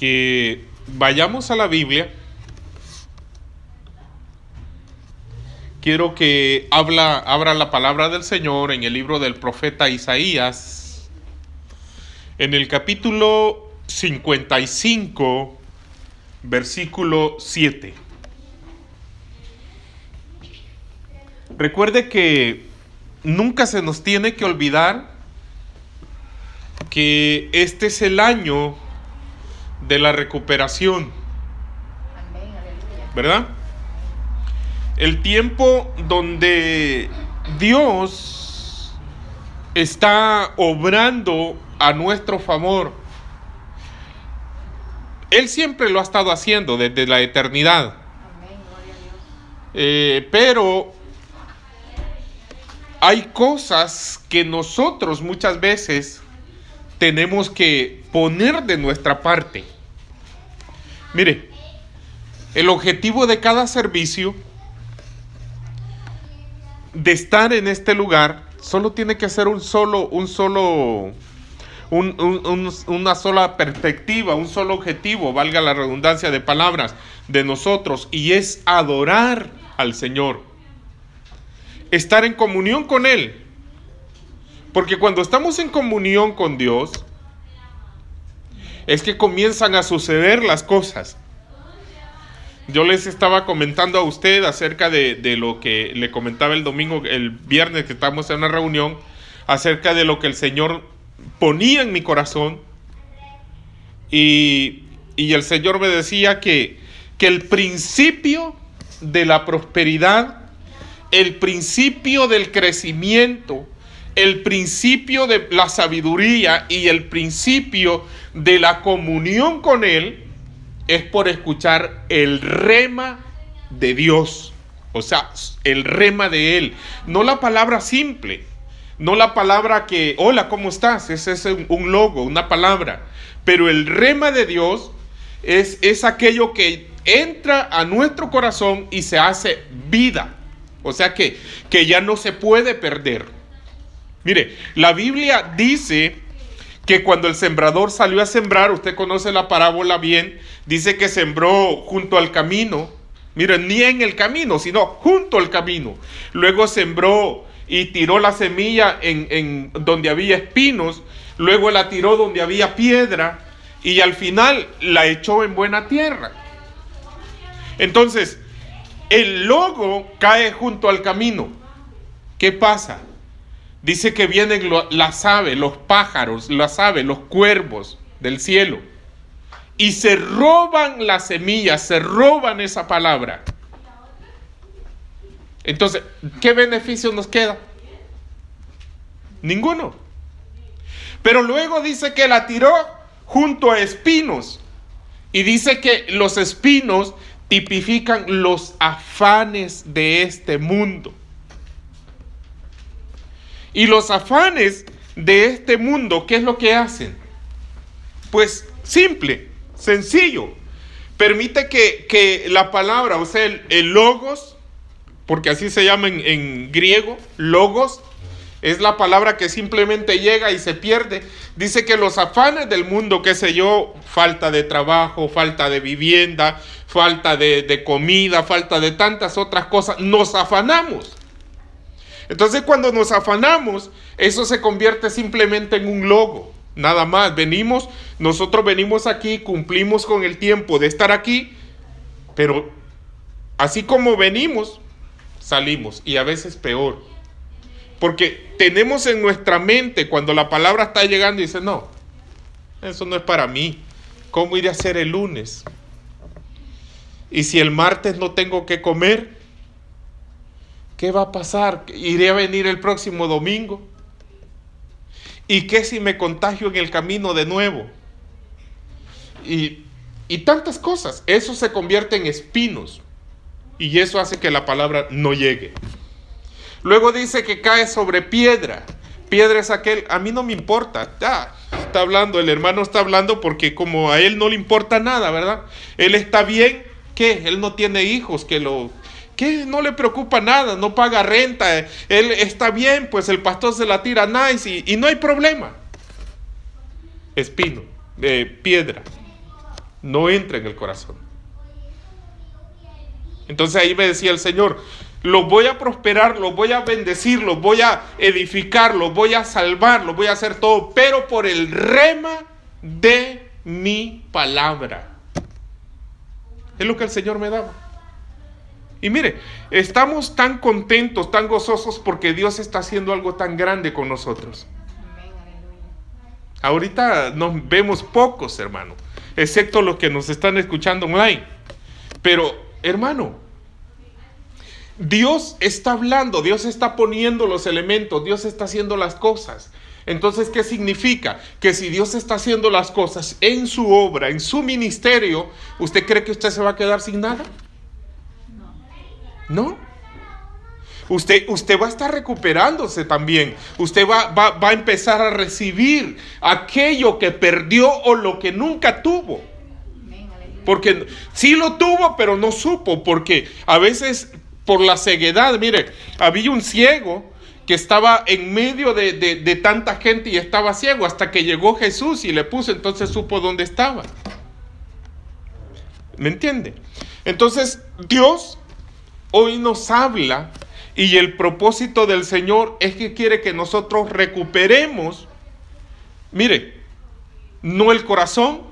que vayamos a la Biblia. Quiero que habla, abra la palabra del Señor en el libro del profeta Isaías, en el capítulo 55, versículo 7. Recuerde que nunca se nos tiene que olvidar que este es el año de la recuperación. ¿Verdad? El tiempo donde Dios está obrando a nuestro favor. Él siempre lo ha estado haciendo desde la eternidad. Eh, pero hay cosas que nosotros muchas veces tenemos que poner de nuestra parte. Mire, el objetivo de cada servicio de estar en este lugar solo tiene que ser un solo, un solo, una sola perspectiva, un solo objetivo, valga la redundancia de palabras, de nosotros, y es adorar al Señor. Estar en comunión con Él. Porque cuando estamos en comunión con Dios, es que comienzan a suceder las cosas. Yo les estaba comentando a usted acerca de, lo que le comentaba el domingo, el viernes que estábamos en una reunión, acerca de lo que el Señor ponía en mi corazón. Y, y el Señor me decía que, que el principio de la prosperidad, el principio del crecimiento, el principio de la sabiduría y el principio de la comunión con Él es por escuchar el rema de Dios. O sea, el rema de Él. No la palabra simple. No la palabra que, hola, ¿cómo estás? Ese es un logo, una palabra. Pero el rema de Dios es, es aquello que entra a nuestro corazón y se hace vida. O sea que, que ya no se puede perder. Mire, la Biblia dice que cuando el sembrador salió a sembrar, usted conoce la parábola bien, dice que sembró junto al camino. Mire, ni en el camino, sino junto al camino. Luego sembró y tiró la semilla en, en donde había espinos. Luego la tiró donde había piedra. Y al final la echó en buena tierra. Entonces, el logo cae junto al camino. ¿Qué pasa? Dice que vienen las aves, los pájaros, las aves, los cuervos del cielo. Y se roban las semillas, se roban esa palabra. Entonces, ¿qué beneficio nos queda? Ninguno. Pero luego dice que la tiró junto a espinos. Y dice que los espinos tipifican los afanes de este mundo. Y los afanes de este mundo, ¿qué es lo que hacen? Pues simple, sencillo. Permite que, la palabra, o sea, el, logos, porque así se llama en, en griego, logos, es la palabra que simplemente llega y se pierde. Dice que los afanes del mundo, qué sé yo, falta de trabajo, falta de vivienda, falta de, de, comida, falta de tantas otras cosas, nos afanamos. Entonces cuando nos afanamos, eso se convierte simplemente en un logo. Nada más, venimos, nosotros venimos aquí, cumplimos con el tiempo de estar aquí, pero así como venimos, salimos y a veces peor. Porque tenemos en nuestra mente cuando la palabra está llegando y dice, no, eso no es para mí. ¿Cómo iré a hacer el lunes? Y si el martes no tengo que comer, ¿Qué va a pasar? ¿Iré a venir el próximo domingo? ¿Y qué si me contagio en el camino de nuevo? Y, y tantas cosas. Eso se convierte en espinos. Y eso hace que la palabra no llegue. Luego dice que cae sobre piedra. Piedra es aquel, a mí no me importa. Ya, está hablando, el hermano está hablando porque como a él no le importa nada, ¿verdad? Él está bien, ¿qué? Él no tiene hijos que lo que no le preocupa nada, no paga renta, él está bien, pues el pastor se la tira nice y, no hay problema. Espino, piedra. no entra en el corazón. Entonces ahí me decía el Señor, los voy a prosperar, los voy a bendecir, los voy a edificar, los voy a salvar, los voy a hacer todo, pero por el rema de mi palabra. Es lo que el Señor me daba. Y mire, estamos tan contentos, tan gozosos porque Dios está haciendo algo tan grande con nosotros. Ahorita nos vemos pocos, hermano, excepto los que nos están escuchando online. Pero, hermano, Dios está hablando, Dios está poniendo los elementos, Dios está haciendo las cosas. Entonces, ¿qué significa? Que si Dios está haciendo las cosas en su obra, en su ministerio, ¿usted cree que usted se va a quedar sin nada? No. Usted, usted va a estar recuperándose también. Usted va, va, va a empezar a recibir aquello que perdió o lo que nunca tuvo. Porque sí lo tuvo, pero no supo. Porque a veces por la ceguedad, mire, había un ciego que estaba en medio de, de, tanta gente y estaba ciego hasta que llegó Jesús y le puso, entonces supo dónde estaba. ¿Me entiende? Entonces Dios hoy nos habla y el propósito del Señor es que quiere que nosotros recuperemos, mire, no el corazón,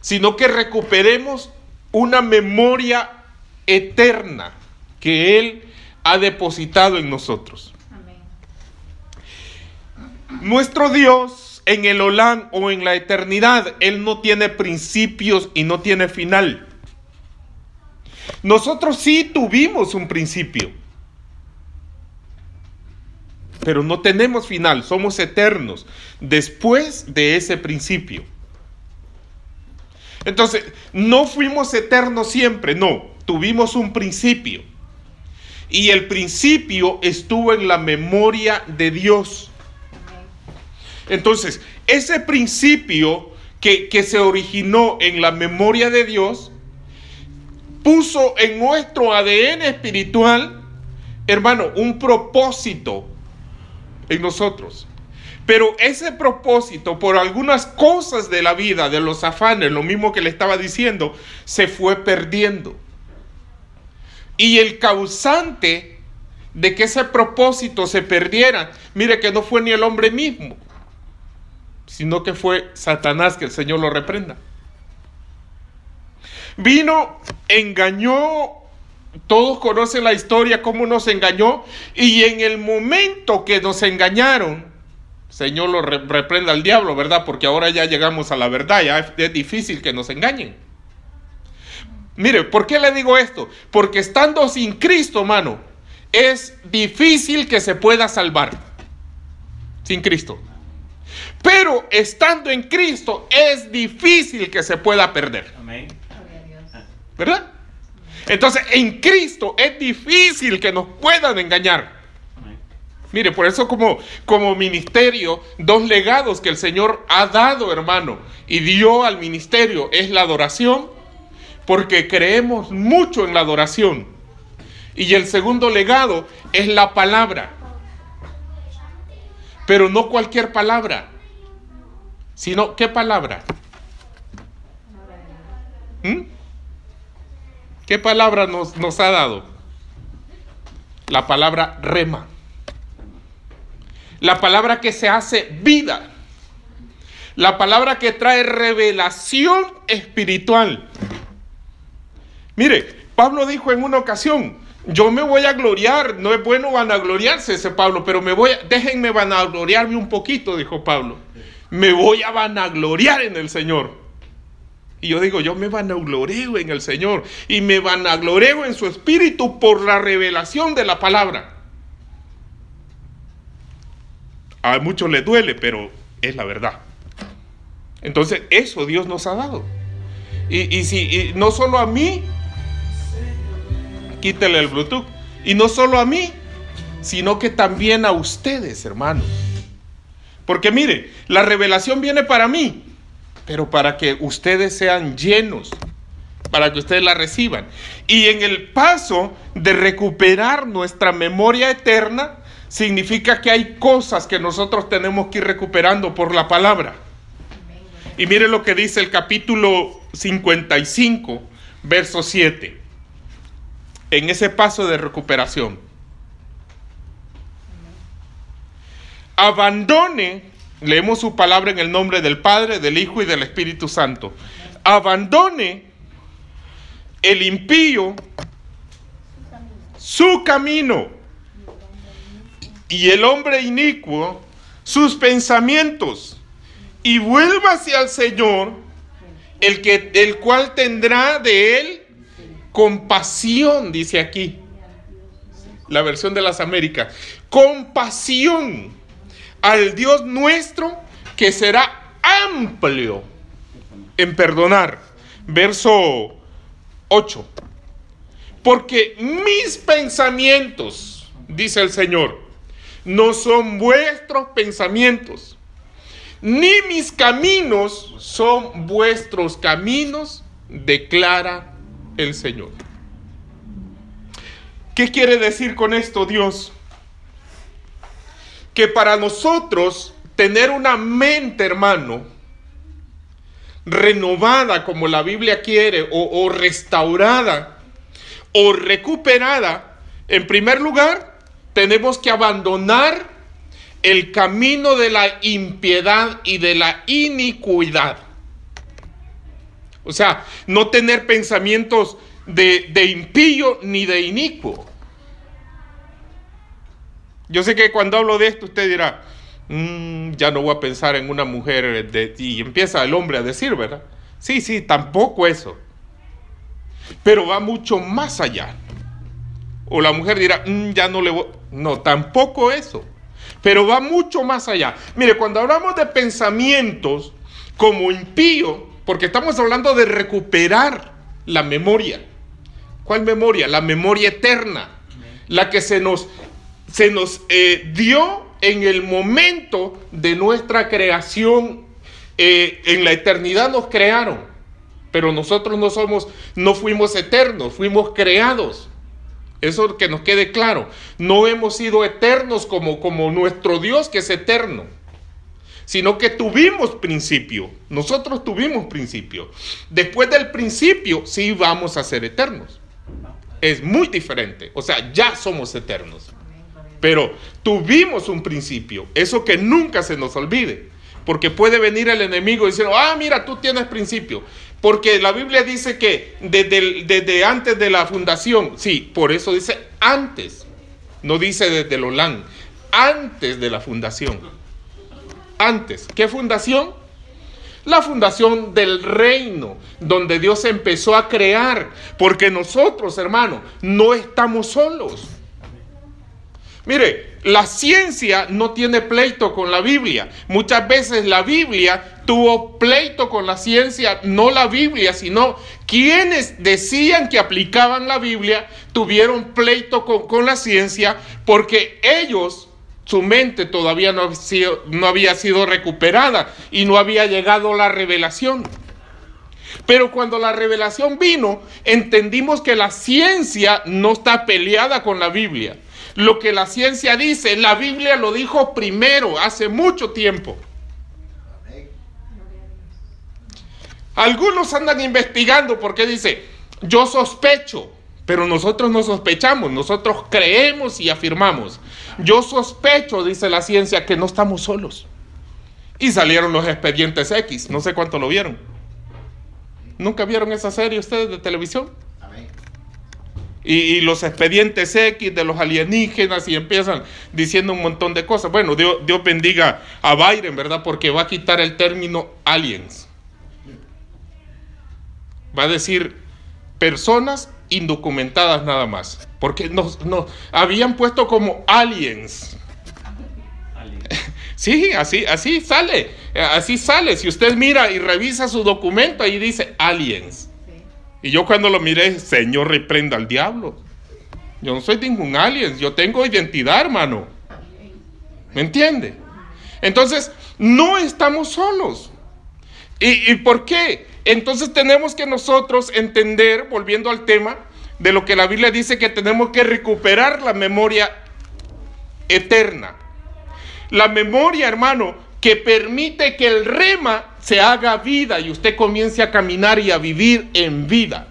sino que recuperemos una memoria eterna que Él ha depositado en nosotros. Nuestro Dios en el Olán o en la eternidad, Él no tiene principios y no tiene final. Nosotros sí tuvimos un principio, pero no tenemos final, somos eternos después de ese principio. Entonces, no fuimos eternos siempre, no, tuvimos un principio. Y el principio estuvo en la memoria de Dios. Entonces, ese principio que, que se originó en la memoria de Dios, puso en nuestro ADN espiritual, hermano, un propósito en nosotros. Pero ese propósito, por algunas cosas de la vida, de los afanes, lo mismo que le estaba diciendo, se fue perdiendo. Y el causante de que ese propósito se perdiera, mire que no fue ni el hombre mismo, sino que fue Satanás, que el Señor lo reprenda. Vino, engañó, todos conocen la historia, cómo nos engañó, y en el momento que nos engañaron, Señor lo reprenda al diablo, ¿verdad? Porque ahora ya llegamos a la verdad, ya es, difícil que nos engañen. Mire, ¿por qué le digo esto? Porque estando sin Cristo, mano, es difícil que se pueda salvar. Sin Cristo. Pero estando en Cristo es difícil que se pueda perder. Amén. ¿Verdad? Entonces, en Cristo es difícil que nos puedan engañar. Mire, por eso como, como ministerio, dos legados que el Señor ha dado, hermano, y dio al ministerio es la adoración, porque creemos mucho en la adoración. Y el segundo legado es la palabra. Pero no cualquier palabra, sino ¿qué palabra? ¿Mm? ¿Qué palabra nos, nos ha dado? La palabra rema. La palabra que se hace vida. La palabra que trae revelación espiritual. Mire, Pablo dijo en una ocasión, yo me voy a gloriar, no es bueno vanagloriarse ese Pablo, pero me voy a, déjenme vanagloriarme un poquito, dijo Pablo. Me voy a vanagloriar en el Señor. Y yo digo, yo me vanagloreo en el Señor y me vanagloreo en su espíritu por la revelación de la palabra. A muchos les duele, pero es la verdad. Entonces, eso Dios nos ha dado. Y, si no solo a mí, quítele el Bluetooth. Y no solo a mí, sino que también a ustedes, hermanos. Porque mire, la revelación viene para mí, pero para que ustedes sean llenos, para que ustedes la reciban. Y en el paso de recuperar nuestra memoria eterna, significa que hay cosas que nosotros tenemos que ir recuperando por la palabra. Y mire lo que dice el capítulo 55, verso 7. En ese paso de recuperación. Abandone, leemos su palabra en el nombre del Padre, del Hijo y del Espíritu Santo. Abandone el impío su camino. Y el hombre inicuo sus pensamientos. Y vuélvase al Señor, el, que, el cual tendrá de él compasión, dice aquí, la versión de las Américas, compasión al Dios nuestro que será amplio en perdonar. Verso 8. Porque mis pensamientos, dice el Señor, no son vuestros pensamientos, ni mis caminos son vuestros caminos, declara el Señor. ¿Qué quiere decir con esto Dios? Que para nosotros tener una mente, hermano, renovada como la Biblia quiere, o, restaurada, o recuperada, en primer lugar, tenemos que abandonar el camino de la impiedad y de la iniquidad. O sea, no tener pensamientos de, impío ni de inicuo. Yo sé que cuando hablo de esto usted dirá, mm, ya no voy a pensar en una mujer de, y empieza el hombre a decir, ¿verdad? Sí, sí, tampoco eso. Pero va mucho más allá. O la mujer dirá, mm, ya no le voy. No, tampoco eso. Pero va mucho más allá. Mire, cuando hablamos de pensamientos como impío, porque estamos hablando de recuperar la memoria. ¿Cuál memoria? La memoria eterna. La que se nos, se nos eh, dio en el momento de nuestra creación. Eh, en la eternidad nos crearon. Pero nosotros no somos, no fuimos eternos, fuimos creados. Eso que nos quede claro. No hemos sido eternos como, como nuestro Dios que es eterno, sino que tuvimos principio. Nosotros tuvimos principio. Después del principio, sí vamos a ser eternos. Es muy diferente. O sea, ya somos eternos. Pero tuvimos un principio. Eso que nunca se nos olvide. Porque puede venir el enemigo decir, ah, mira, tú tienes principio. Porque la Biblia dice que desde, antes de la fundación, sí, por eso dice antes, no dice desde el Olán, antes de la fundación. Antes. ¿Qué fundación? La fundación del reino, donde Dios empezó a crear. Porque nosotros, hermanos, no estamos solos. Mire, la ciencia no tiene pleito con la Biblia. Muchas veces la Biblia tuvo pleito con la ciencia, no la Biblia, sino quienes decían que aplicaban la Biblia tuvieron pleito con, la ciencia porque ellos, su mente todavía no, no había sido recuperada y no había llegado la revelación. Pero cuando la revelación vino, entendimos que la ciencia no está peleada con la Biblia lo que la ciencia dice. La Biblia lo dijo primero, hace mucho tiempo. Algunos andan investigando porque dice, yo sospecho, pero nosotros no sospechamos, nosotros creemos y afirmamos. Yo sospecho, dice la ciencia, que no estamos solos. Y salieron los expedientes X, no sé cuánto lo vieron. ¿Nunca vieron esa serie ustedes de televisión? Y, los expedientes X de los alienígenas y empiezan diciendo un montón de cosas. Bueno, Dios, Dios bendiga a Byron, ¿verdad? Porque va a quitar el término aliens. Va a decir personas indocumentadas nada más. Porque nos, nos habían puesto como aliens. Sí, así, así sale. Así sale. Si usted mira y revisa su documento, ahí dice aliens. Y yo cuando lo miré, Señor, reprenda al diablo. Yo no soy ningún alien, yo tengo identidad, hermano. ¿Me entiende? Entonces, no estamos solos. ¿Y, ¿Y, por qué? Entonces tenemos que nosotros entender, volviendo al tema, de lo que la Biblia dice que tenemos que recuperar la memoria eterna. La memoria, hermano, que permite que el rema se haga vida y usted comience a caminar y a vivir en vida.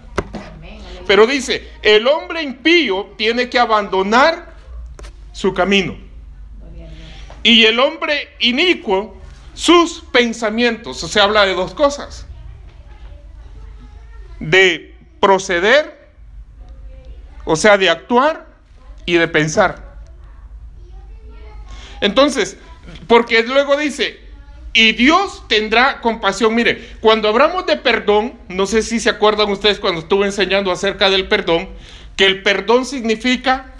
Pero dice, el hombre impío tiene que abandonar su camino. Y el hombre inicuo sus pensamientos. O sea, habla de dos cosas. De proceder, o sea, de actuar y de pensar. Entonces, porque luego dice, y Dios tendrá compasión. Mire, cuando hablamos de perdón, no sé si se acuerdan ustedes cuando estuve enseñando acerca del perdón, que el perdón significa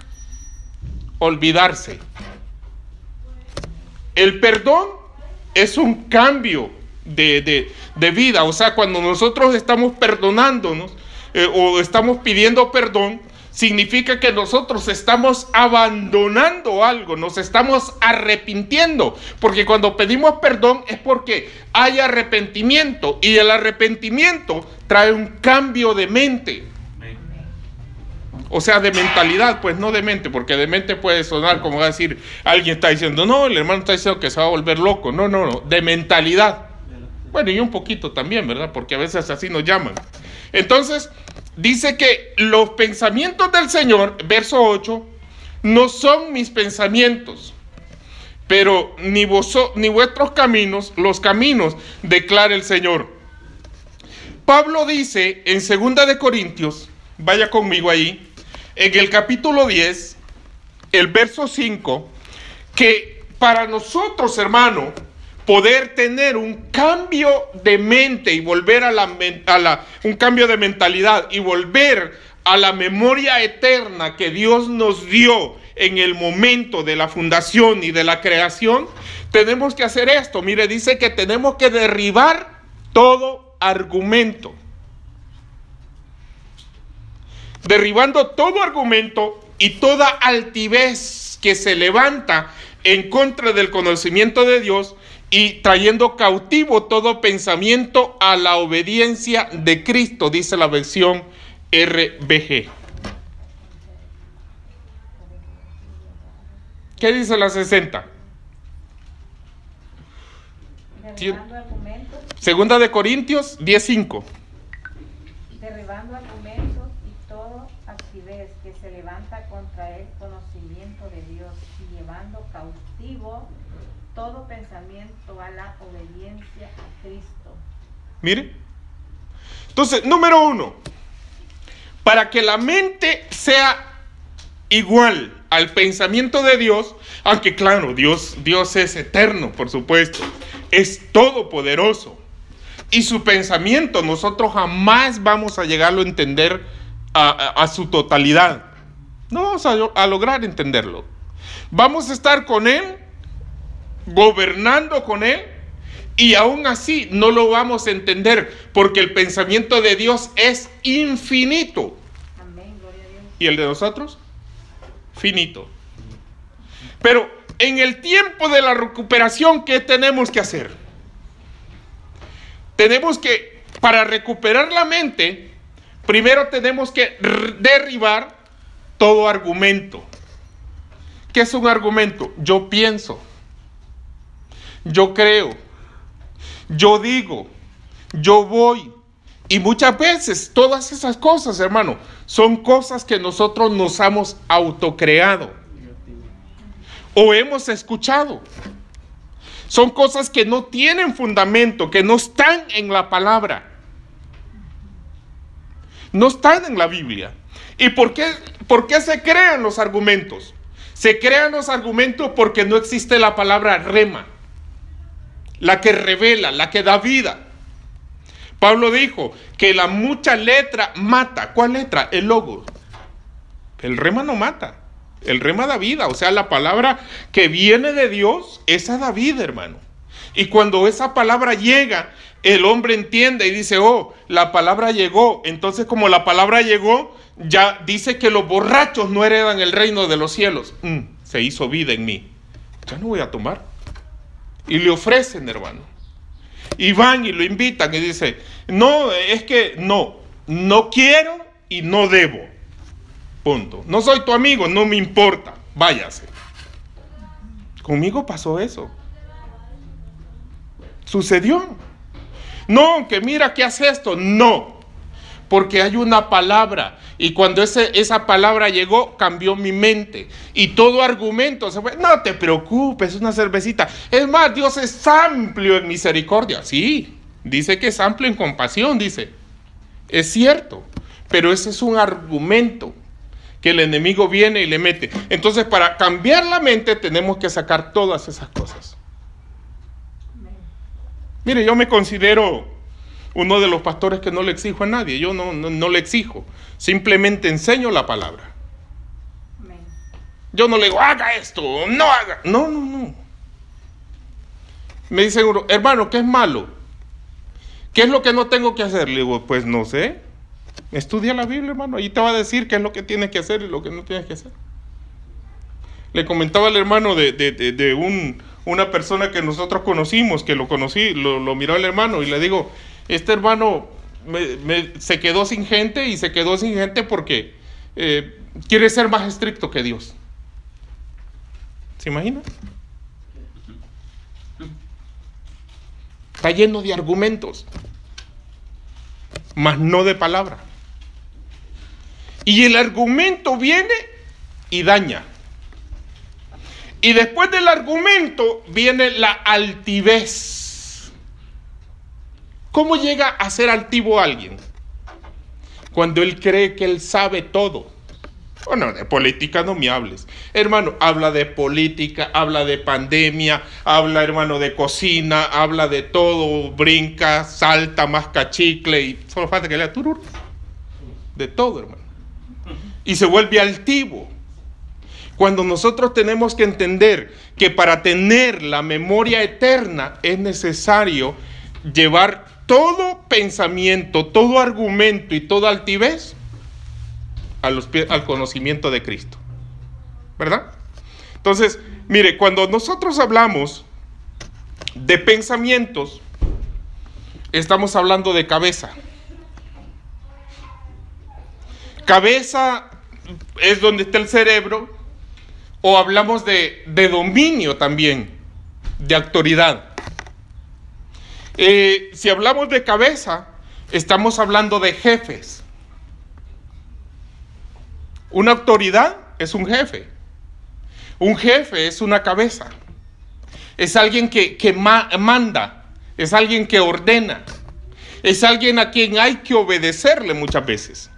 olvidarse. El perdón es un cambio de, vida. O sea, cuando nosotros estamos perdonándonos eh, o estamos pidiendo perdón, significa que nosotros estamos abandonando algo, nos estamos arrepintiendo, porque cuando pedimos perdón es porque hay arrepentimiento y el arrepentimiento trae un cambio de mente. O sea, de mentalidad, pues no de mente, porque de mente puede sonar como decir, alguien está diciendo, no, el hermano está diciendo que se va a volver loco. No, no, no, de mentalidad. Bueno, y un poquito también, ¿verdad? Porque a veces así nos llaman. Entonces, dice que los pensamientos del Señor, verso 8, no son mis pensamientos, pero ni, vos, ni vuestros caminos, los caminos, declara el Señor. Pablo dice en 2 de Corintios, vaya conmigo ahí, en el capítulo 10, el verso 5, que para nosotros, hermano, poder tener un cambio de mente y volver a la, un cambio de mentalidad y volver a la memoria eterna que Dios nos dio en el momento de la fundación y de la creación, tenemos que hacer esto. Mire, dice que tenemos que derribar todo argumento. Derribando todo argumento y toda altivez que se levanta en contra del conocimiento de Dios y trayendo cautivo todo pensamiento a la obediencia de Cristo, dice la versión RBG. ¿Qué dice la 60? Segunda de Corintios 10.5. Derribando argumentos y todo actividad que se levanta contra el conocimiento de Dios y llevando cautivo todo pensamiento a la obediencia a Cristo. Mire. Entonces, número uno, para que la mente sea igual al pensamiento de Dios, aunque claro, Dios, Dios es eterno, por supuesto, es todopoderoso. Y su pensamiento nosotros jamás vamos a llegarlo a entender a, su totalidad. No vamos a, a lograr entenderlo. Vamos a estar con Él gobernando con Él y aún así no lo vamos a entender porque el pensamiento de Dios es infinito. ¿Y el de nosotros? Finito. Pero en el tiempo de la recuperación, ¿qué tenemos que hacer? Tenemos que, para recuperar la mente, primero tenemos que derribar todo argumento. ¿Qué es un argumento? Yo pienso yo creo, yo digo, yo voy. Y muchas veces todas esas cosas, hermano, son cosas que nosotros nos hemos autocreado o hemos escuchado. Son cosas que no tienen fundamento, que no están en la palabra. No están en la Biblia. ¿Y por qué, por qué se crean los argumentos? Se crean los argumentos porque no existe la palabra rema la que revela, la que da vida. Pablo dijo que la mucha letra mata. ¿Cuál letra? El logo. El rema no mata. El rema da vida. O sea, la palabra que viene de Dios, esa da vida, hermano. Y cuando esa palabra llega, el hombre entiende y dice, oh, la palabra llegó. Entonces, como la palabra llegó, ya dice que los borrachos no heredan el reino de los cielos. Mm, se hizo vida en mí. Ya no voy a tomar. Y le ofrecen, hermano. Y van y lo invitan y dice, no, es que no, no quiero y no debo. Punto. No soy tu amigo, no me importa, váyase. Conmigo pasó eso. Sucedió. No, que mira que hace esto. No, porque hay una palabra. Y cuando ese, esa palabra llegó, cambió mi mente. Y todo argumento se fue. No te preocupes, una cervecita. Es más, Dios es amplio en misericordia. Sí, dice que es amplio en compasión, dice. Es cierto, pero ese es un argumento que el enemigo viene y le mete. Entonces, para cambiar la mente tenemos que sacar todas esas cosas. Mire, yo me considero uno de los pastores que no le exijo a nadie, yo no, no, le exijo, simplemente enseño la palabra. Yo no le digo, haga esto, no haga. No, no, no. Me dicen, hermano, ¿qué es malo? ¿Qué es lo que no tengo que hacer? Le digo, pues no sé. Estudia la Biblia, hermano. Ahí te va a decir qué es lo que tienes que hacer y lo que no tienes que hacer. Le comentaba al hermano de, un, una persona que nosotros conocimos, que lo conocí, lo, miró el hermano y le digo, este hermano se quedó sin gente y se quedó sin gente porque eh, quiere ser más estricto que Dios. ¿Se imagina? Está lleno de argumentos, mas no de palabra. Y el argumento viene y daña. Y después del argumento viene la altivez. ¿Cómo llega a ser altivo alguien? Cuando él cree que él sabe todo. Bueno, de política no me hables. Hermano, habla de política, habla de pandemia, habla, hermano, de cocina, habla de todo, brinca, salta, más cachicle y solo falta que lea turur. De todo, hermano y se vuelve altivo. Cuando nosotros tenemos que entender que para tener la memoria eterna es necesario llevar todo pensamiento, todo argumento y toda altivez al conocimiento de Cristo. ¿Verdad? Entonces, mire, cuando nosotros hablamos de pensamientos, estamos hablando de cabeza. Cabeza es donde está el cerebro, o hablamos de, dominio también, de autoridad. Eh, si hablamos de cabeza, estamos hablando de jefes. Una autoridad es un jefe. Un jefe es una cabeza. Es alguien que, manda. Es alguien que ordena. Es alguien a quien hay que obedecerle muchas veces.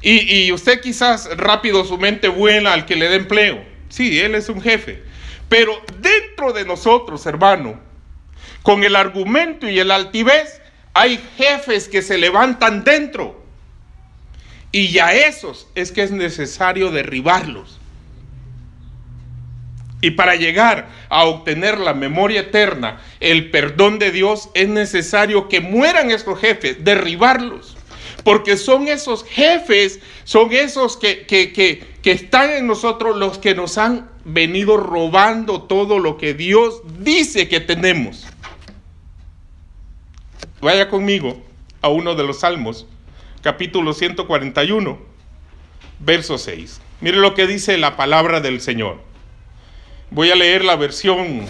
Y, usted quizás rápido su mente buena al que le dé empleo. Sí, él es un jefe. Pero dentro de nosotros, hermano, con el argumento y el altivez, hay jefes que se levantan dentro. Y ya esos es que es necesario derribarlos. Y para llegar a obtener la memoria eterna, el perdón de Dios, es necesario que mueran estos jefes, derribarlos porque son esos jefes, son esos que, están en nosotros los que nos han venido robando todo lo que Dios dice que tenemos. Vaya conmigo a uno de los Salmos, capítulo 141, verso 6. Mire lo que dice la palabra del Señor. Voy a leer la versión,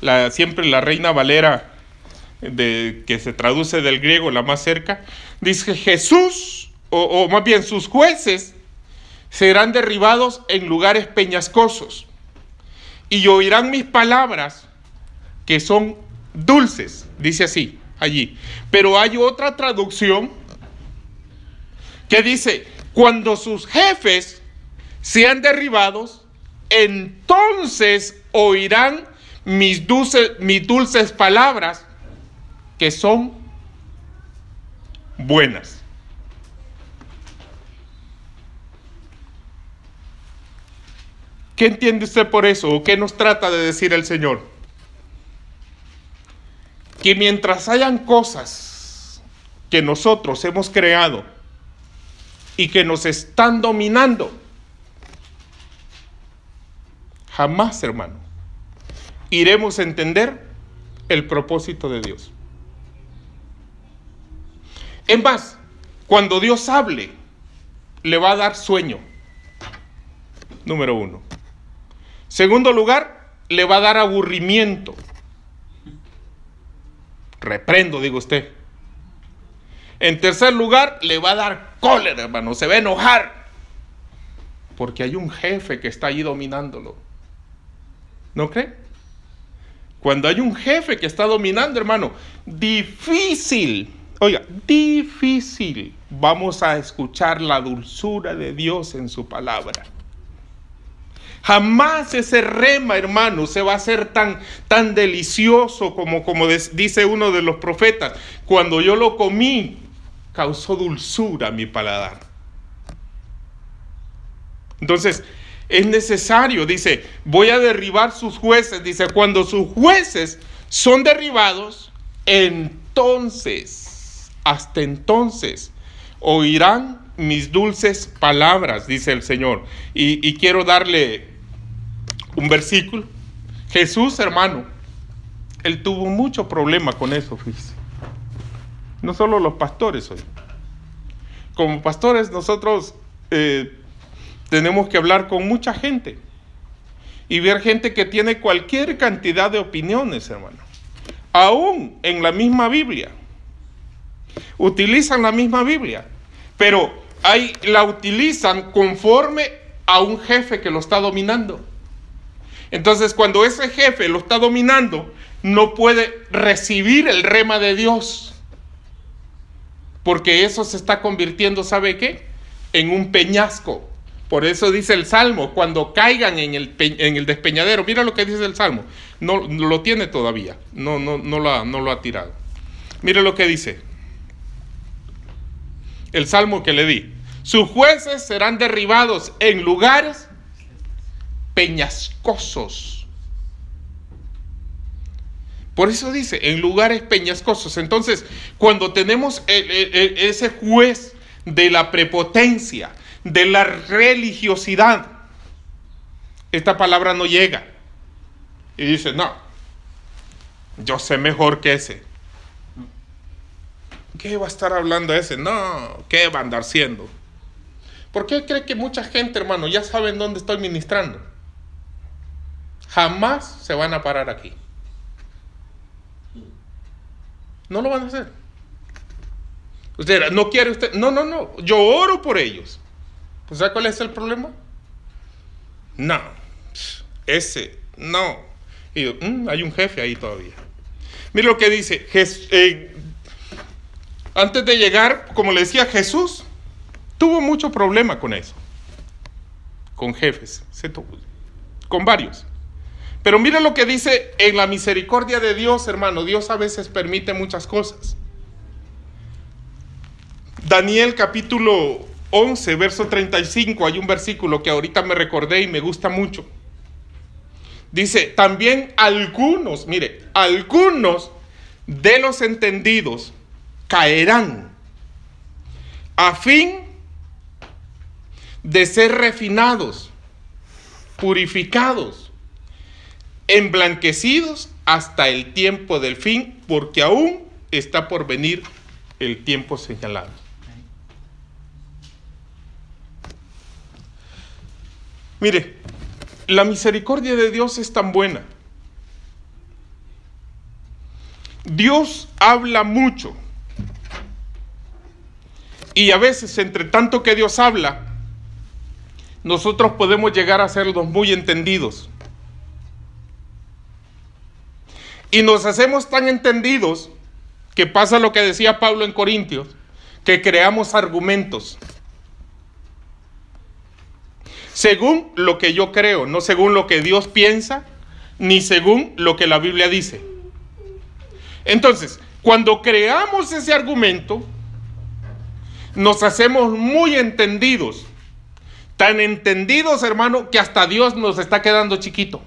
la, siempre la Reina Valera de, que se traduce del griego la más cerca, dice Jesús, o, más bien sus jueces, serán derribados en lugares peñascosos y oirán mis palabras que son dulces, dice así allí. Pero hay otra traducción que dice, cuando sus jefes sean derribados, entonces oirán mis dulces, mis dulces palabras que son buenas. ¿Qué entiende usted por eso? ¿O qué nos trata de decir el Señor? Que mientras hayan cosas que nosotros hemos creado y que nos están dominando, jamás, hermano, iremos a entender el propósito de Dios. Es más, cuando Dios hable, le va a dar sueño. Número uno. Segundo lugar, le va a dar aburrimiento. Reprendo, digo usted. En tercer lugar, le va a dar cólera, hermano, se va a enojar. Porque hay un jefe que está ahí dominándolo. ¿No cree? Cuando hay un jefe que está dominando, hermano, difícil, oiga, difícil, vamos a escuchar la dulzura de Dios en su palabra. Jamás ese rema, hermano, se va a hacer tan, tan delicioso como, como dice uno de los profetas. Cuando yo lo comí, causó dulzura a mi paladar. Entonces, es necesario, dice, voy a derribar sus jueces. Dice, cuando sus jueces son derribados, entonces, hasta entonces, oirán mis dulces palabras, dice el Señor. Y, y quiero darle un versículo. Jesús, hermano, él tuvo mucho problema con eso, fíjese. No solo los pastores hoy. Como pastores nosotros eh, tenemos que hablar con mucha gente y ver gente que tiene cualquier cantidad de opiniones, hermano. Aún en la misma Biblia. Utilizan la misma Biblia, pero ahí la utilizan conforme a un jefe que lo está dominando. Entonces, cuando ese jefe lo está dominando, no puede recibir el rema de Dios. Porque eso se está convirtiendo, ¿sabe qué? En un peñasco. Por eso dice el Salmo, cuando caigan en el, en el despeñadero, mira lo que dice el Salmo, no, lo tiene todavía, no, no, no, lo ha, no lo ha tirado. Mira lo que dice el Salmo que le di. Sus jueces serán derribados en lugares peñascosos. Por eso dice, en lugares peñascosos. Entonces, cuando tenemos ese juez de la prepotencia, de la religiosidad, esta palabra no llega. Y dice, no, yo sé mejor que ese. ¿Qué va a estar hablando ese? No, ¿qué va a andar siendo? ¿Por qué cree que mucha gente, hermano, ya saben dónde estoy ministrando? Jamás se van a parar aquí. No lo van a hacer. Usted no quiere usted. No, no, no. Yo oro por ellos. ¿Pues ¿Sabe cuál es el problema? No. Ese, no. Y mm, hay un jefe ahí todavía. Mire lo que dice. Eh, antes de llegar, como le decía, Jesús tuvo mucho problema con eso. Con jefes. Con varios. Pero mira lo que dice en la misericordia de Dios, hermano. Dios a veces permite muchas cosas. Daniel capítulo 11, verso 35, hay un versículo que ahorita me recordé y me gusta mucho. Dice, también algunos, mire, algunos de los entendidos caerán a fin de ser refinados, purificados emblanquecidos hasta el tiempo del fin, porque aún está por venir el tiempo señalado. Mire, la misericordia de Dios es tan buena. Dios habla mucho. Y a veces, entre tanto que Dios habla, nosotros podemos llegar a ser los muy entendidos. Y nos hacemos tan entendidos que pasa lo que decía Pablo en Corintios, que creamos argumentos. Según lo que yo creo, no según lo que Dios piensa, ni según lo que la Biblia dice. Entonces, cuando creamos ese argumento, nos hacemos muy entendidos. Tan entendidos, hermano, que hasta Dios nos está quedando chiquito.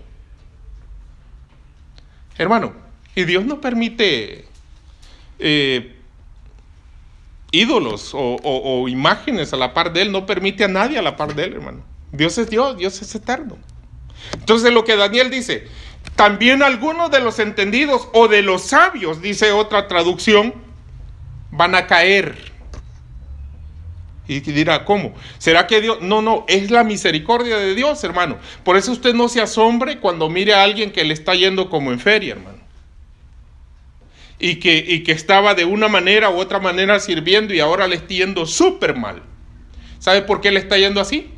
Hermano, y Dios no permite eh, ídolos o, imágenes a la par de Él, no permite a nadie a la par de Él, hermano. Dios es Dios, Dios es eterno. Entonces lo que Daniel dice, también algunos de los entendidos o de los sabios, dice otra traducción, van a caer. Y dirá, ¿cómo? ¿Será que Dios? No, no, es la misericordia de Dios, hermano. Por eso usted no se asombre cuando mire a alguien que le está yendo como en feria, hermano. y que, y que estaba de una manera u otra manera sirviendo y ahora le está yendo súper mal. ¿Sabe por qué le está yendo así?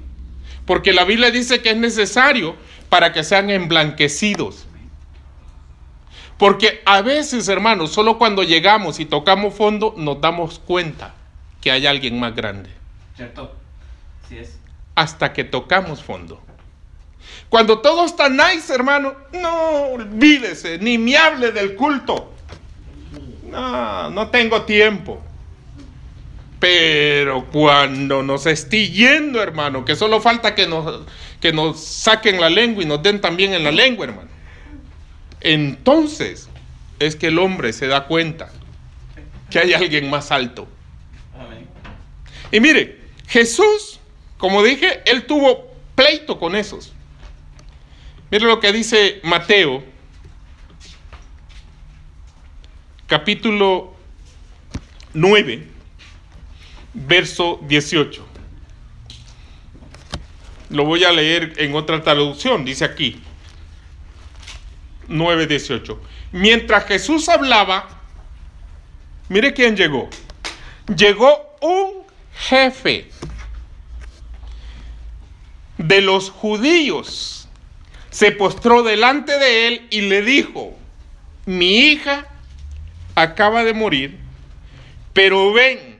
Porque la Biblia dice que es necesario para que sean emblanquecidos. Porque a veces, hermanos, solo cuando llegamos y tocamos fondo nos damos cuenta que hay alguien más grande. ¿Cierto? Sí es. Hasta que tocamos fondo. Cuando todo está nice, hermano, no olvídese, ni me hable del culto. No, no tengo tiempo. Pero cuando nos esté yendo, hermano, que solo falta que nos, que nos saquen la lengua y nos den también en la lengua, hermano. Entonces es que el hombre se da cuenta que hay alguien más alto. Amén. Y mire, Jesús, como dije, él tuvo pleito con esos. Mire lo que dice Mateo, capítulo 9, verso 18. Lo voy a leer en otra traducción, dice aquí. 9, 18. Mientras Jesús hablaba, mire quién llegó. Llegó un jefe de los judíos. Se postró delante de él y le dijo, mi hija acaba de morir, pero ven,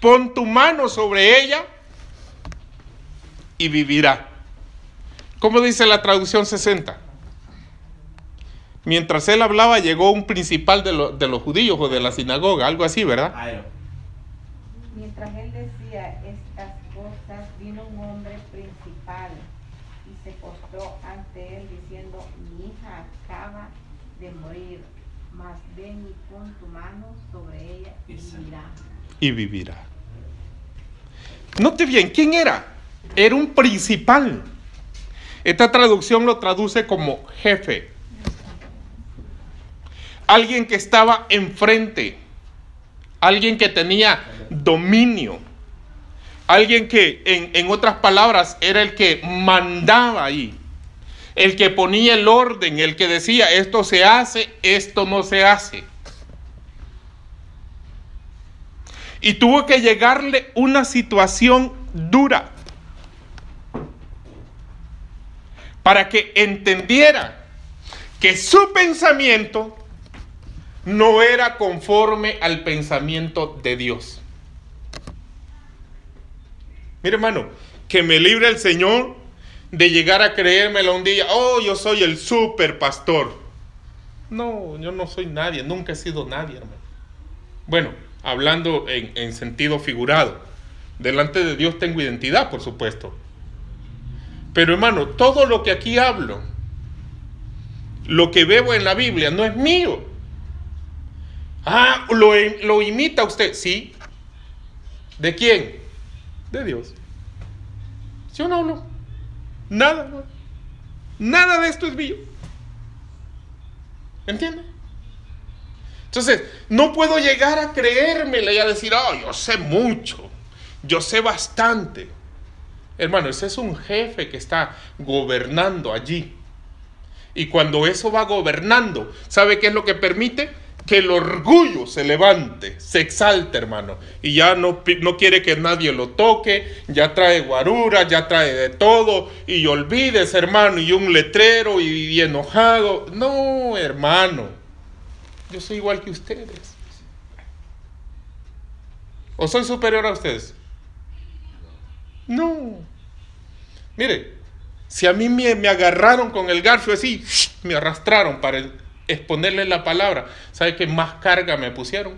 pon tu mano sobre ella y vivirá. ¿Cómo dice la traducción 60? Mientras él hablaba, llegó un principal de, lo- de los judíos o de la sinagoga, algo así, ¿verdad? Mientras él decía estas cosas, vino un hombre principal y se postró ante él diciendo, mi hija acaba de morir, mas ven y pon tu mano sobre ella y vivirá. y vivirá. Note bien, ¿quién era? Era un principal. Esta traducción lo traduce como jefe. Alguien que estaba enfrente. Alguien que tenía dominio. Alguien que, en, en otras palabras, era el que mandaba ahí. El que ponía el orden, el que decía, esto se hace, esto no se hace. y tuvo que llegarle una situación dura para que entendiera que su pensamiento no era conforme al pensamiento de Dios. Mire hermano, que me libre el Señor de llegar a creérmelo un día, oh, yo soy el super pastor. No, yo no soy nadie, nunca he sido nadie, hermano. Bueno, hablando en, en sentido figurado, delante de Dios tengo identidad, por supuesto. Pero hermano, todo lo que aquí hablo, lo que veo en la Biblia, no es mío. Ah, lo, lo imita usted, sí. ¿De quién? De Dios. ¿Sí o no? no? Nada, nada de esto es mío. ¿Entiende? Entonces, no puedo llegar a creérmela y a decir, oh, yo sé mucho, yo sé bastante. Hermano, ese es un jefe que está gobernando allí. Y cuando eso va gobernando, ¿sabe qué es lo que permite? Que el orgullo se levante, se exalte, hermano. Y ya no, no quiere que nadie lo toque, ya trae guarura, ya trae de todo. Y olvides, hermano, y un letrero y, enojado. No, hermano. Yo soy igual que ustedes. ¿O soy superior a ustedes? No. Mire, si a mí me, me agarraron con el garfio así, me arrastraron para exponerle la palabra, ¿sabe qué más carga me pusieron?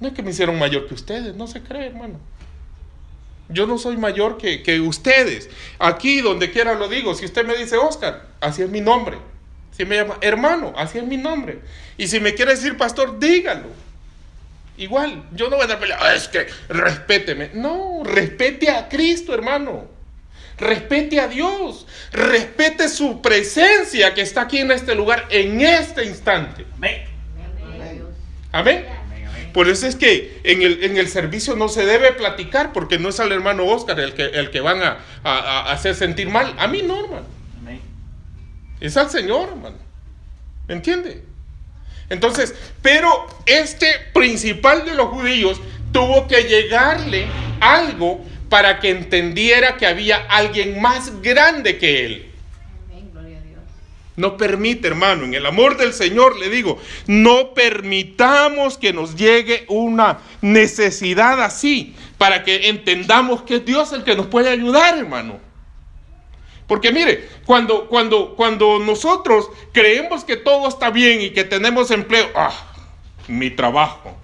No es que me hicieron mayor que ustedes, no se cree, hermano. Yo no soy mayor que, que ustedes. Aquí, donde quiera lo digo. Si usted me dice Oscar, así es mi nombre. Si me llama hermano, así es mi nombre. Y si me quiere decir pastor, dígalo. Igual, yo no voy a dar pelea. "Ah, Es que respéteme. No, respete a Cristo, hermano. Respete a Dios. Respete su presencia que está aquí en este lugar, en este instante. Amén. Amén. Por eso es que en el, en el servicio no se debe platicar porque no es al hermano Oscar el que, el que van a, a- a hacer sentir mal. A mí no, hermano. Amén. Es al Señor, hermano. ¿Me entiende? Entonces, pero este principal de los judíos tuvo que llegarle algo para que entendiera que había alguien más grande que él. No permite, hermano, en el amor del Señor le digo, no permitamos que nos llegue una necesidad así para que entendamos que es Dios el que nos puede ayudar, hermano. Porque mire, cuando, cuando, cuando nosotros creemos que todo está bien y que tenemos empleo, ah, mi trabajo,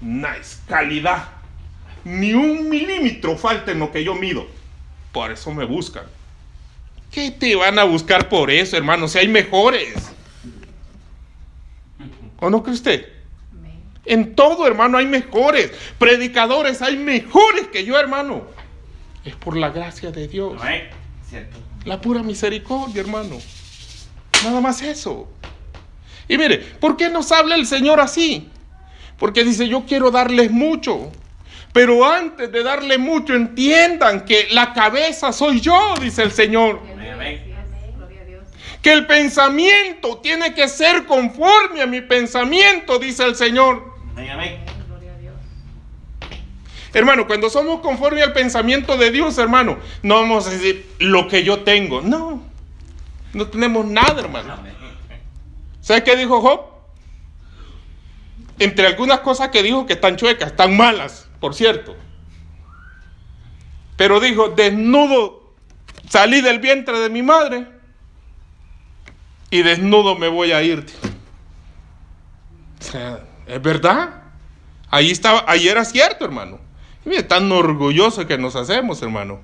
nice, calidad, ni un milímetro falta en lo que yo mido. Por eso me buscan. ¿Qué te van a buscar por eso, hermano? Si hay mejores. ¿O no cree usted? En todo, hermano, hay mejores. Predicadores hay mejores que yo, hermano. Es por la gracia de Dios. Cierto. La pura misericordia, hermano. Nada más eso. Y mire, ¿por qué nos habla el Señor así? Porque dice, yo quiero darles mucho. Pero antes de darle mucho, entiendan que la cabeza soy yo, dice el Señor. Que el pensamiento tiene que ser conforme a mi pensamiento, dice el Señor. Hermano, cuando somos conforme al pensamiento de Dios, hermano, no vamos a decir lo que yo tengo. No, no tenemos nada, hermano. ¿Sabes qué dijo Job? Entre algunas cosas que dijo que están chuecas, están malas, por cierto. Pero dijo, desnudo salí del vientre de mi madre y desnudo me voy a ir. O sea, es verdad. Ahí estaba, ahí era cierto, hermano. Y mire, tan orgulloso que nos hacemos, hermano.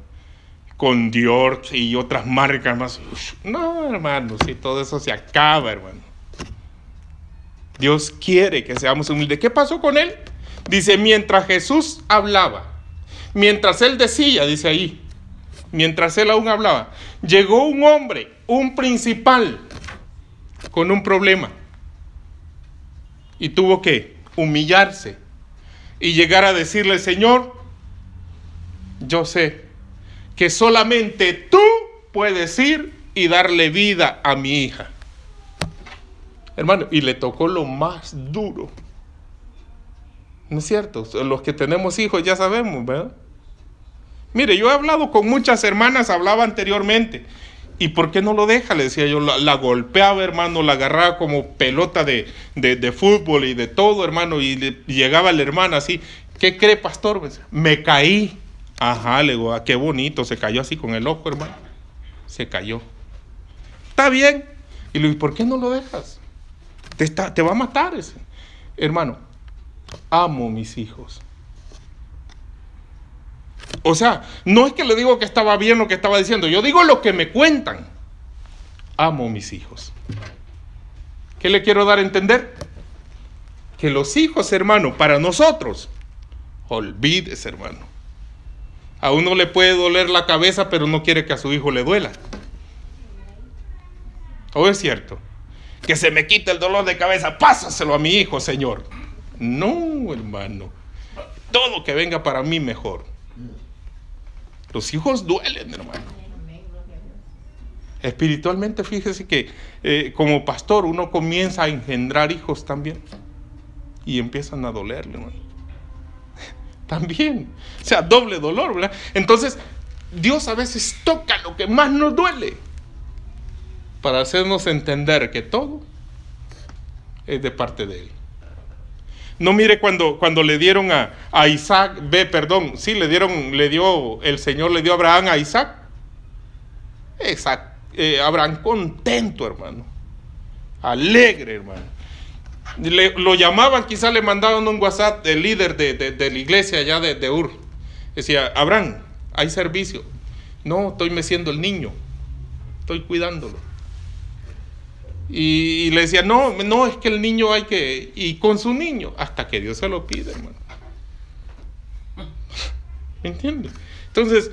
Con Dior y otras marcas más. No, hermano, si todo eso se acaba, hermano. Dios quiere que seamos humildes. ¿Qué pasó con él? Dice, mientras Jesús hablaba, mientras él decía, dice ahí, mientras él aún hablaba, llegó un hombre, un principal, con un problema. Y tuvo que humillarse y llegar a decirle, Señor, yo sé que solamente tú puedes ir y darle vida a mi hija. Hermano, y le tocó lo más duro. ¿No es cierto? Los que tenemos hijos ya sabemos, ¿verdad? Mire, yo he hablado con muchas hermanas, hablaba anteriormente. ¿Y por qué no lo deja? Le decía yo, la, golpeaba, hermano, la agarraba como pelota de, de- de fútbol y de todo, hermano. Y, le- llegaba la hermana así, ¿qué cree, pastor? "Me caí. Ajá, le digo, "ah, qué bonito, se cayó así con el ojo, hermano. Se cayó. Está bien. Y le digo, ¿por qué no lo dejas? Te, está, te va a matar ese. Hermano, amo mis hijos. O sea, no es que le digo que estaba bien lo que estaba diciendo, yo digo lo que me cuentan. Amo mis hijos. ¿Qué le quiero dar a entender? Que los hijos, hermano, para nosotros, olvides, hermano. A uno le puede doler la cabeza, pero no quiere que a su hijo le duela. ¿O es cierto? Que se me quite el dolor de cabeza, pásaselo a mi hijo, Señor. No, hermano. Todo que venga para mí mejor. Los hijos duelen, hermano. Espiritualmente, fíjese que eh, como pastor uno comienza a engendrar hijos también. Y empiezan a dolerle, hermano. También. O sea, doble dolor, ¿verdad? Entonces, Dios a veces toca lo que más nos duele. Para hacernos entender que todo es de parte de Él. No mire cuando, cuando le dieron a, a Isaac, ve, perdón, sí, le dieron, le dio, el Señor le dio a Abraham a Isaac. Eh, Abraham contento, hermano. Alegre, hermano. Le- lo llamaban, quizás le mandaban un WhatsApp del líder de, de- de la iglesia allá de, de Ur. Decía, Abraham, hay servicio. No, estoy meciendo el niño. Estoy cuidándolo. Y, y le decía, no, no, es que el niño hay que... Y con su niño, hasta que Dios se lo pide, hermano. ¿Me entiende? Entonces,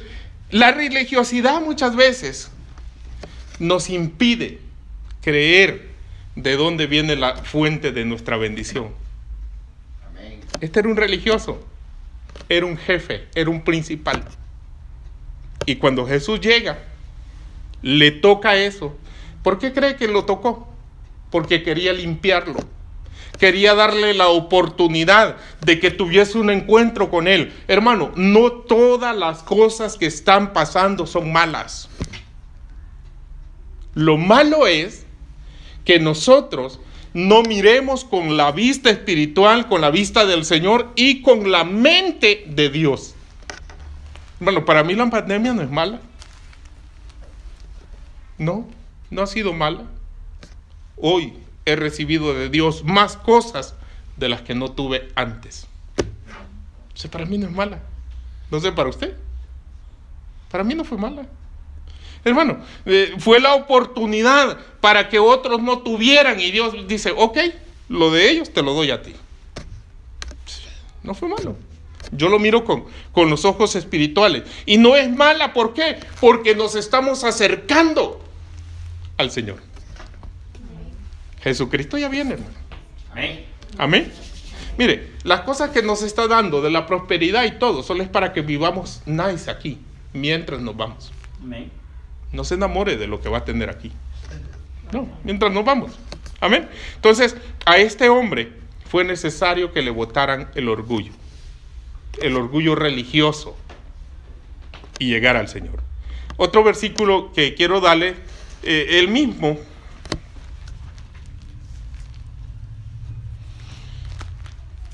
la religiosidad muchas veces nos impide creer de dónde viene la fuente de nuestra bendición. Este era un religioso, era un jefe, era un principal. Y cuando Jesús llega, le toca eso. ¿Por qué cree que lo tocó? porque quería limpiarlo. Quería darle la oportunidad de que tuviese un encuentro con Él. Hermano, no todas las cosas que están pasando son malas. Lo malo es que nosotros no miremos con la vista espiritual, con la vista del Señor y con la mente de Dios. Bueno, para mí la pandemia no es mala. No, no ha sido mala. Hoy he recibido de Dios más cosas de las que no tuve antes. O para mí no es mala. No sé, para usted. Para mí no fue mala. Hermano, eh, fue la oportunidad para que otros no tuvieran y Dios dice, ok, lo de ellos te lo doy a ti. No fue malo. Yo lo miro con, con los ojos espirituales. Y no es mala, ¿por qué? Porque nos estamos acercando al Señor. Jesucristo ya viene, hermano. Amén. Amén. Mire, las cosas que nos está dando de la prosperidad y todo, solo es para que vivamos nice aquí, mientras nos vamos. Amén. No se enamore de lo que va a tener aquí. No, mientras nos vamos. Amén. Entonces, a este hombre fue necesario que le votaran el orgullo, el orgullo religioso y llegar al Señor. Otro versículo que quiero darle, eh, el mismo.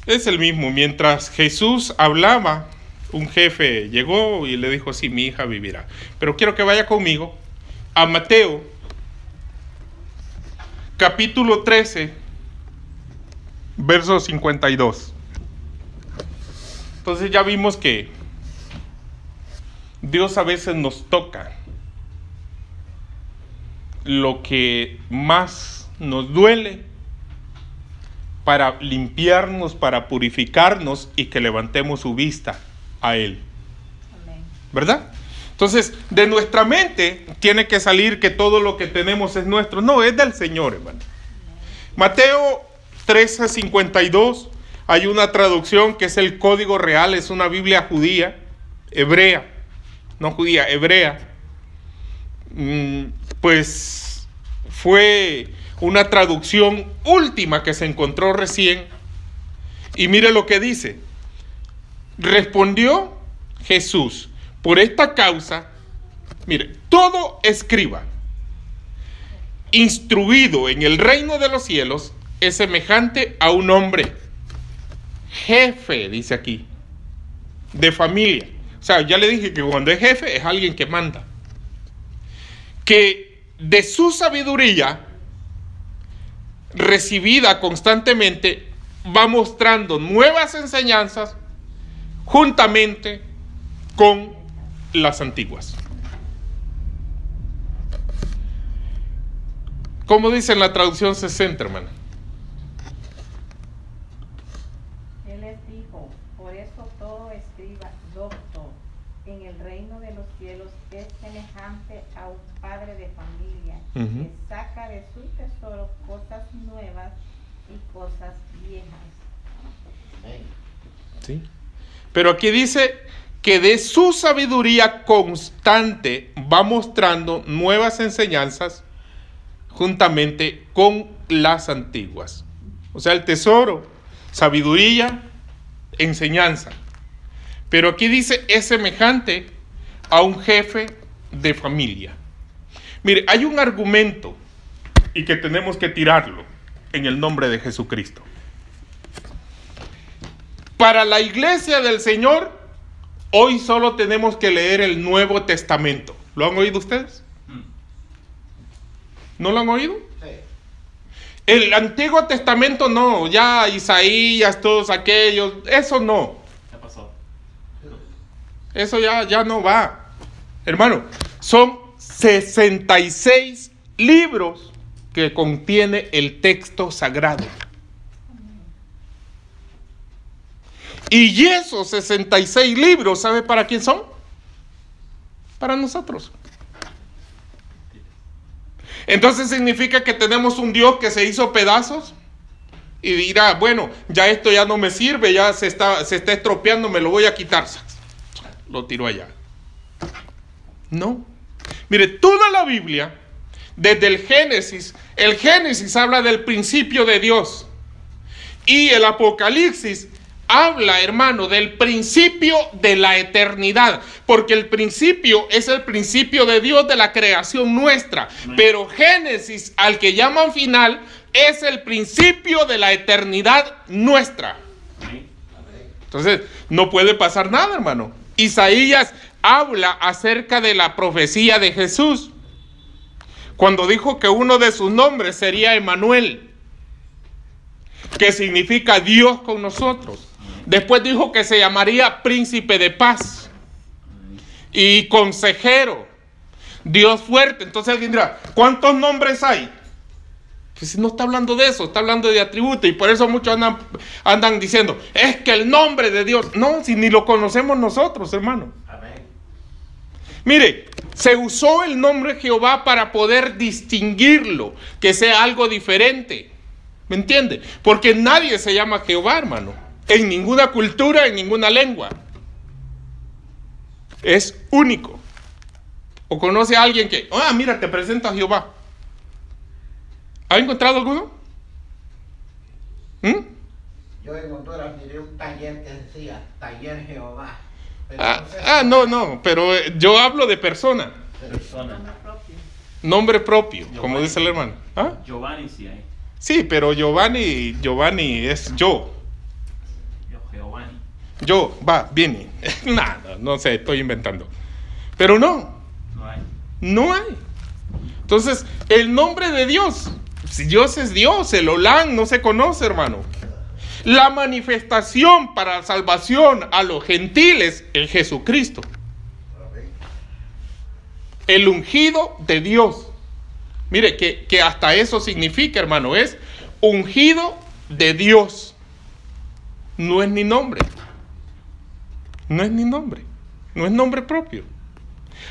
Es el mismo. Mientras Jesús hablaba, un jefe llegó y le dijo, sí, mi hija vivirá. Pero quiero que vaya conmigo a Mateo, capítulo 13, verso 52. Entonces ya vimos que Dios a veces nos toca lo que más nos duele para limpiarnos, para purificarnos y que levantemos su vista a Él. Amén. ¿Verdad? Entonces, de nuestra mente tiene que salir que todo lo que tenemos es nuestro. No, es del Señor, hermano. Mateo 13:52, hay una traducción que es el código real, es una Biblia judía, hebrea, no judía, hebrea. Mm, Pues fue una traducción última que se encontró recién. Y mire lo que dice. Respondió Jesús, por esta causa, mire, todo escriba instruido en el reino de los cielos es semejante a un hombre, jefe, dice aquí, de familia. O sea, ya le dije que cuando es jefe es alguien que manda. Que de su sabiduría recibida constantemente va mostrando nuevas enseñanzas juntamente con las antiguas. ¿Cómo dice en la traducción 60, hermana? Él les dijo, por eso todo escriba docto en el reino de los cielos es semejante a un padre de familia Que saca de su tesoro cosas nuevas y cosas viejas. ¿Sí? Pero aquí dice que de su sabiduría constante va mostrando nuevas enseñanzas juntamente con las antiguas. O sea, el tesoro, sabiduría, enseñanza. Pero aquí dice es semejante a un jefe de familia. Mire, hay un argumento y que tenemos que tirarlo en el nombre de Jesucristo. Para la iglesia del Señor, hoy solo tenemos que leer el Nuevo Testamento. ¿Lo han oído ustedes? ¿No lo han oído? Sí. El Antiguo Testamento no, ya Isaías, todos aquellos, eso no. Ya pasó. Eso ya, ya no va. Hermano, son 66 libros que contiene el texto sagrado. Y esos 66 libros, ¿sabe para quién son? Para nosotros. Entonces significa que tenemos un Dios que se hizo pedazos y dirá, bueno, ya esto ya no me sirve, ya se está, se está estropeando, me lo voy a quitar. Lo tiro allá. No. Mire, toda la Biblia, desde el Génesis, el Génesis habla del principio de Dios. Y el Apocalipsis habla, hermano, del principio de la eternidad, porque el principio es el principio de Dios de la creación nuestra, pero Génesis, al que llaman final, es el principio de la eternidad nuestra. Entonces, no puede pasar nada, hermano. Isaías habla acerca de la profecía de Jesús, cuando dijo que uno de sus nombres sería Emanuel, que significa Dios con nosotros. Después dijo que se llamaría príncipe de paz y consejero, Dios fuerte. Entonces alguien dirá, ¿cuántos nombres hay? Pues no está hablando de eso, está hablando de atributo y por eso muchos andan, andan diciendo, es que el nombre de Dios, no, si ni lo conocemos nosotros, hermano. Mire, se usó el nombre Jehová para poder distinguirlo, que sea algo diferente. ¿Me entiende? Porque nadie se llama Jehová, hermano en ninguna cultura, en ninguna lengua. Es único. O conoce a alguien que, ah, mira, te presenta a Jehová. ¿Ha encontrado alguno? ¿Mm? Yo en Honduras miré un taller que decía Taller Jehová. Ah, ah, no, no, pero eh, yo hablo de persona. Persona. Nombre propio. Nombre propio, como dice el hermano. ¿Ah? Giovanni sí hay. Sí, pero Giovanni, Giovanni es yo. Yo, va, viene. Nada, no sé, estoy inventando. Pero no. No hay. No hay. Entonces, el nombre de Dios, si Dios es Dios, el Olán no se conoce, hermano. La manifestación para salvación a los gentiles es Jesucristo. El ungido de Dios. Mire, que, que hasta eso significa, hermano, es ungido de Dios. No es ni nombre. No es ni nombre, no es nombre propio.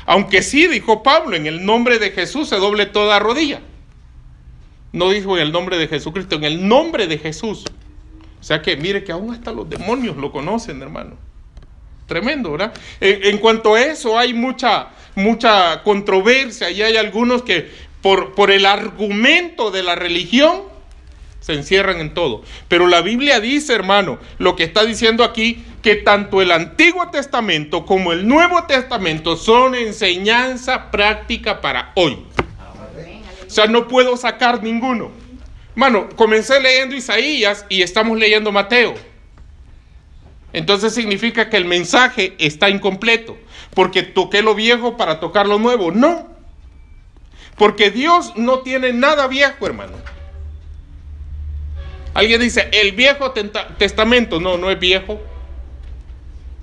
Aunque sí dijo Pablo, en el nombre de Jesús se doble toda rodilla. No dijo en el nombre de Jesucristo, en el nombre de Jesús. O sea que mire que aún hasta los demonios lo conocen, hermano. Tremendo, ¿verdad? En, cuanto a eso hay mucha, mucha controversia y hay algunos que por, por el argumento de la religión se encierran en todo. Pero la Biblia dice, hermano, lo que está diciendo aquí, que tanto el Antiguo Testamento como el Nuevo Testamento son enseñanza práctica para hoy. O sea, no puedo sacar ninguno. Hermano, comencé leyendo Isaías y estamos leyendo Mateo. Entonces significa que el mensaje está incompleto, porque toqué lo viejo para tocar lo nuevo. No, porque Dios no tiene nada viejo, hermano. Alguien dice, el Viejo Testamento, no, no es viejo.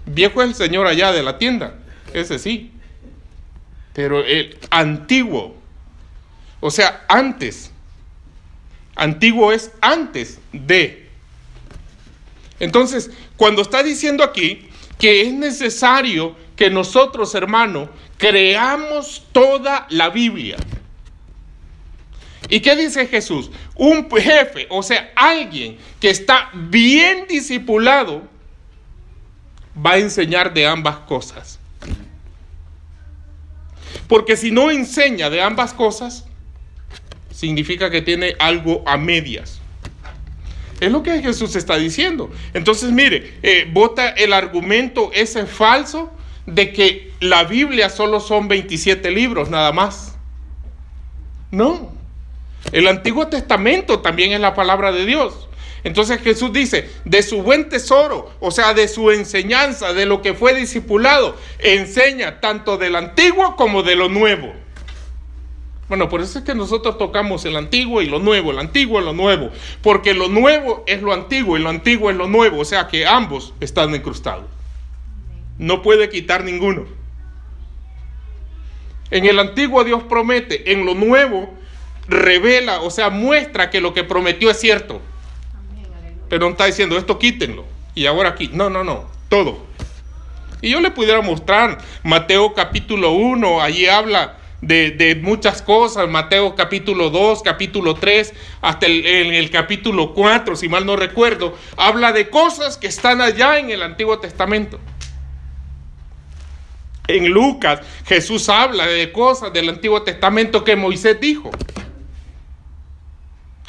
Viejo es el Señor allá de la tienda, ese sí. Pero el antiguo, o sea, antes. Antiguo es antes de. Entonces, cuando está diciendo aquí que es necesario que nosotros, hermano, creamos toda la Biblia. ¿Y qué dice Jesús? Un jefe, o sea, alguien que está bien discipulado, va a enseñar de ambas cosas. Porque si no enseña de ambas cosas, significa que tiene algo a medias. Es lo que Jesús está diciendo. Entonces, mire, eh, vota el argumento ese falso de que la Biblia solo son 27 libros nada más. No, el Antiguo Testamento también es la palabra de Dios. Entonces Jesús dice, de su buen tesoro, o sea, de su enseñanza, de lo que fue discipulado, enseña tanto del antiguo como de lo nuevo. Bueno, por eso es que nosotros tocamos el antiguo y lo nuevo, el antiguo y lo nuevo, porque lo nuevo es lo antiguo y lo antiguo es lo nuevo, o sea que ambos están incrustados. No puede quitar ninguno. En el antiguo Dios promete, en lo nuevo revela, o sea, muestra que lo que prometió es cierto. Pero no está diciendo esto quítenlo. Y ahora aquí, no, no, no, todo. Y yo le pudiera mostrar Mateo capítulo 1, allí habla de, muchas cosas, Mateo capítulo 2, capítulo 3, hasta el, el capítulo 4, si mal no recuerdo, habla de cosas que están allá en el Antiguo Testamento. En Lucas Jesús habla de cosas del Antiguo Testamento que Moisés dijo.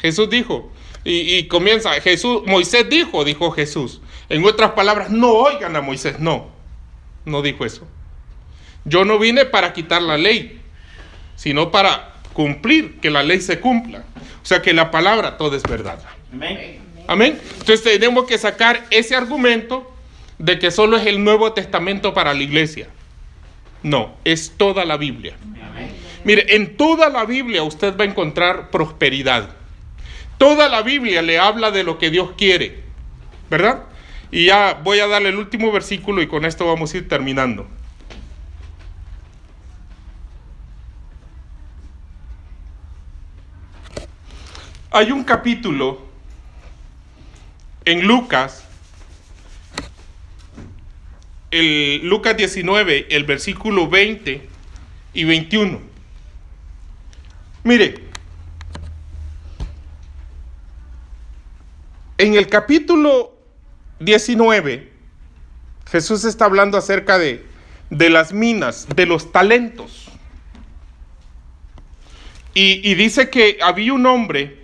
Jesús dijo, y, comienza, Jesús, Moisés dijo, dijo Jesús. En otras palabras, no oigan a Moisés, no, no dijo eso. Yo no vine para quitar la ley, sino para cumplir, que la ley se cumpla. O sea que la palabra todo es verdad. Amén. Amén. Entonces tenemos que sacar ese argumento de que solo es el Nuevo Testamento para la iglesia. No, es toda la Biblia. Mire, en toda la Biblia usted va a encontrar prosperidad. Toda la Biblia le habla de lo que Dios quiere, ¿verdad? Y ya voy a darle el último versículo y con esto vamos a ir terminando. Hay un capítulo en Lucas, el Lucas 19, el versículo 20 y 21. Mire, en el capítulo 19, Jesús está hablando acerca de, de las minas, de los talentos. Y, y dice que había un hombre,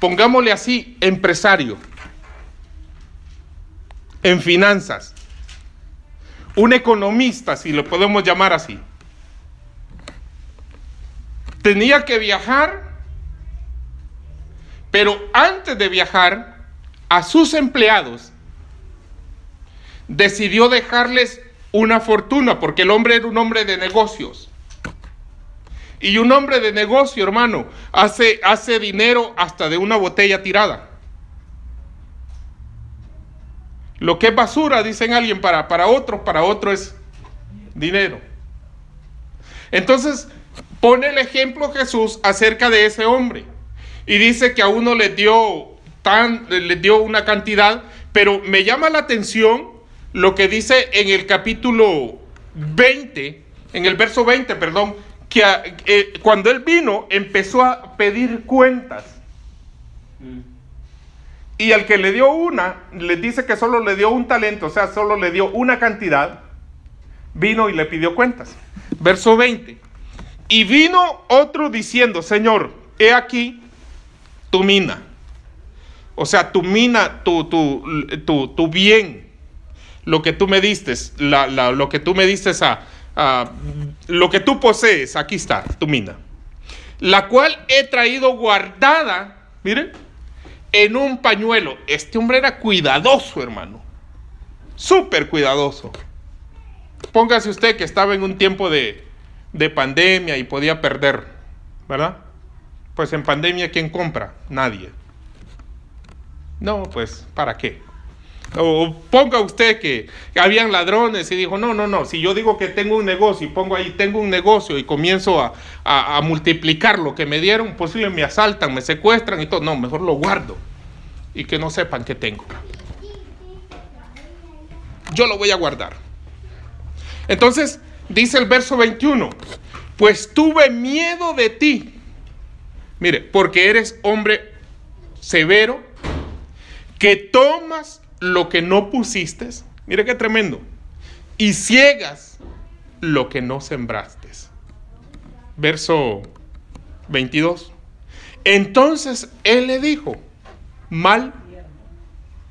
pongámosle así, empresario, en finanzas, un economista, si lo podemos llamar así. Tenía que viajar, pero antes de viajar, a sus empleados decidió dejarles una fortuna, porque el hombre era un hombre de negocios. Y un hombre de negocio, hermano, hace, hace dinero hasta de una botella tirada. Lo que es basura, dicen alguien, para, para otros, para otro es dinero. Entonces, pone el ejemplo Jesús acerca de ese hombre. Y dice que a uno le dio, tan, le dio una cantidad, pero me llama la atención lo que dice en el capítulo 20, en el verso 20, perdón, que eh, cuando él vino empezó a pedir cuentas. Y al que le dio una, le dice que solo le dio un talento, o sea, solo le dio una cantidad, vino y le pidió cuentas. Verso 20. Y vino otro diciendo, Señor, he aquí tu mina. O sea, tu mina, tu, tu, tu, bien, lo que tú me diste, lo que tú me diste a, lo que tú posees, aquí está, tu mina. La cual he traído guardada, miren, en un pañuelo. Este hombre era cuidadoso, hermano. Súper cuidadoso. Póngase usted que estaba en un tiempo de, de pandemia y podía perder, ¿verdad? Pues en pandemia, ¿quién compra? Nadie. No, pues, ¿para qué? O ponga usted que habían ladrones y dijo, no, no, no, si yo digo que tengo un negocio y pongo ahí, tengo un negocio y comienzo a, a, multiplicar lo que me dieron, posible me asaltan, me secuestran y todo, no, mejor lo guardo y que no sepan que tengo. Yo lo voy a guardar. Entonces, dice el verso 21, pues tuve miedo de ti. Mire, porque eres hombre severo, que tomas lo que no pusiste. Mire qué tremendo. Y ciegas lo que no sembraste. Verso 22. Entonces él le dijo, mal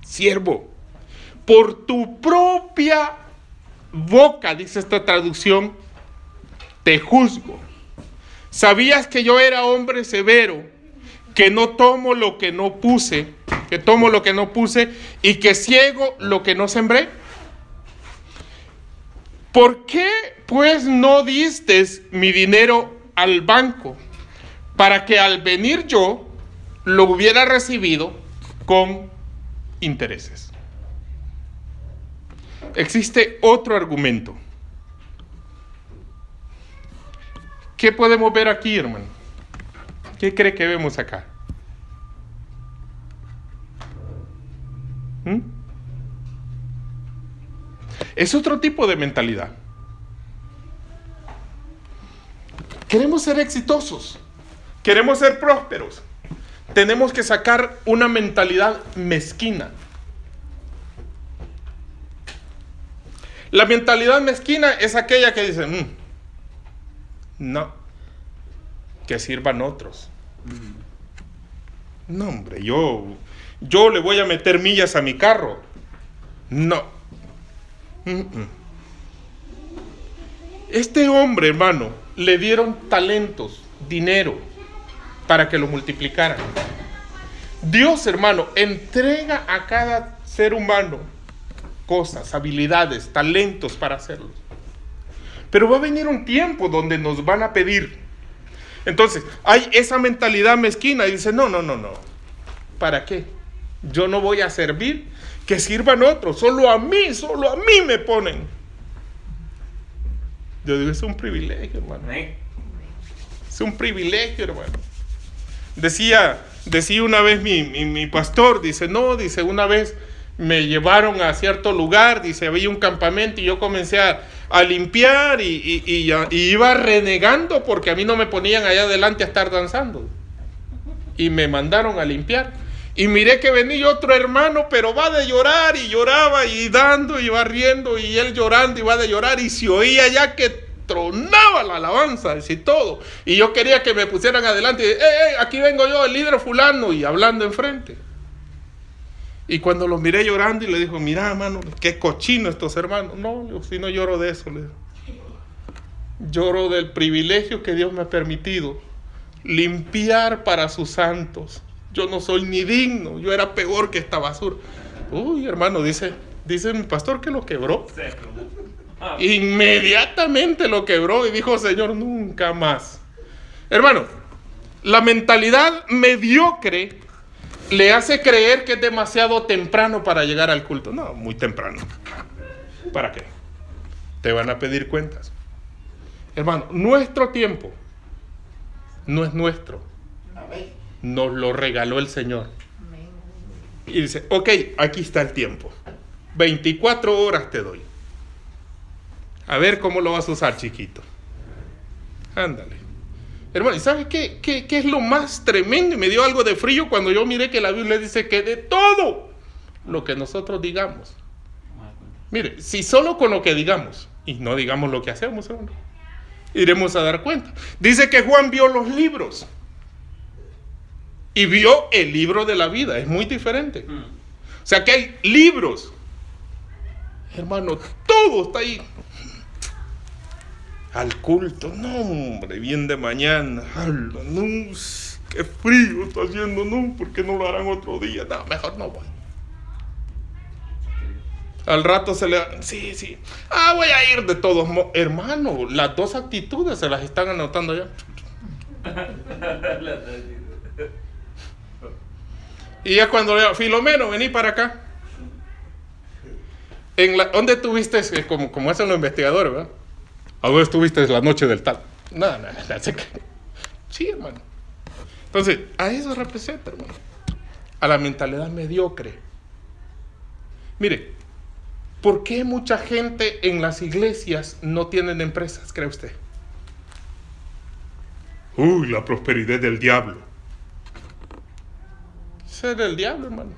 siervo, por tu propia boca, dice esta traducción, te juzgo. ¿Sabías que yo era hombre severo, que no tomo lo que no puse, que tomo lo que no puse y que ciego lo que no sembré? ¿Por qué pues no diste mi dinero al banco para que al venir yo lo hubiera recibido con intereses? existe otro argumento. ¿Qué podemos ver aquí, hermano? ¿Qué cree que vemos acá? ¿Mm? Es otro tipo de mentalidad. Queremos ser exitosos, queremos ser prósperos. Tenemos que sacar una mentalidad mezquina. La mentalidad mezquina es aquella que dice, mm, no, que sirvan otros. No, hombre, yo, yo le voy a meter millas a mi carro. No. Este hombre, hermano, le dieron talentos, dinero, para que lo multiplicaran. Dios, hermano, entrega a cada ser humano cosas, habilidades, talentos para hacerlo. Pero va a venir un tiempo donde nos van a pedir. Entonces, hay esa mentalidad mezquina y dice, no, no, no, no. ¿Para qué? Yo no voy a servir, que sirvan otros. Solo a mí, solo a mí me ponen. Yo digo, es un privilegio, hermano. Es un privilegio, hermano. Decía, decía una vez mi, mi pastor, dice, no, dice, una vez me llevaron a cierto lugar, dice, había un campamento y yo comencé a, limpiar y, iba renegando porque a mí no me ponían allá adelante a estar danzando. Y me mandaron a limpiar. Y miré que venía otro hermano, pero va de llorar y lloraba y dando y va riendo y él llorando y va de llorar y se oía ya que tronaba la alabanza y todo. Y yo quería que me pusieran adelante y, eh, aquí vengo yo, el líder fulano y hablando enfrente. Y cuando los miré llorando y le dijo, mira, hermano, qué cochino estos hermanos. No, si no lloro de eso. Lloro del privilegio que Dios me ha permitido. Limpiar para sus santos. Yo no soy ni digno. Yo era peor que esta basura. Uy, hermano, dice, dice mi pastor que lo quebró. Inmediatamente lo quebró y dijo, Señor, nunca más. Hermano, la mentalidad mediocre le hace creer que es demasiado temprano para llegar al culto. No, muy temprano. ¿Para qué? Te van a pedir cuentas. Hermano, nuestro tiempo no es nuestro. Nos lo regaló el Señor. Y dice, ok, aquí está el tiempo. 24 horas te doy. A ver cómo lo vas a usar, chiquito. Ándale. Hermano, ¿y sabes qué, qué, es lo más tremendo? Y me dio algo de frío cuando yo miré que la Biblia dice que de todo lo que nosotros digamos. Mire, si solo con lo que digamos y no digamos lo que hacemos, hermano, iremos a dar cuenta. Dice que Juan vio los libros y vio el libro de la vida. Es muy diferente. Mm. O sea que hay libros. Hermano, todo está ahí al culto. No, hombre, bien de mañana. No, qué frío está haciendo, no, ¿por qué no lo harán otro día? No, mejor no voy. Al rato se le... Sí, sí. Ah, voy a ir de todos modos. Hermano, las dos actitudes se las están anotando ya. y ya cuando le Filomeno, vení para acá. En ¿Dónde tuviste, como, como hacen los investigadores, ¿verdad? ¿A dónde estuviste la noche del tal? Nada, nada, nada. Sí, hermano. Entonces, a eso representa, hermano. A la mentalidad mediocre. Mire, ¿por qué mucha gente en las iglesias no tienen empresas, cree usted? Uy, la prosperidad del diablo. Ser del diablo, hermano.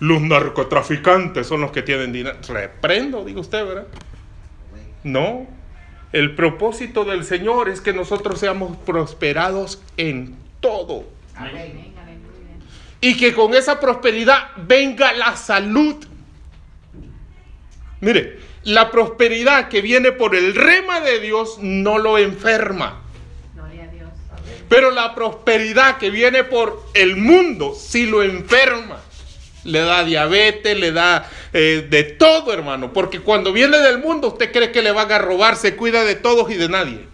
Los narcotraficantes son los que tienen dinero. Reprendo, digo usted, ¿verdad? No, el propósito del Señor es que nosotros seamos prosperados en todo. Y que con esa prosperidad venga la salud. Mire, la prosperidad que viene por el rema de Dios no lo enferma. Pero la prosperidad que viene por el mundo sí lo enferma le da diabetes, le da eh, de todo, hermano. Porque cuando viene del mundo, usted cree que le van a robar, se cuida de todos y de nadie.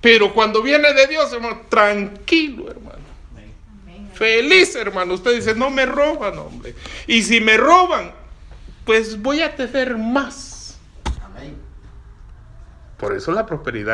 Pero cuando viene de Dios, hermano, tranquilo, hermano. Feliz, hermano. Usted dice, no me roban, hombre. Y si me roban, pues voy a tener más. Por eso la prosperidad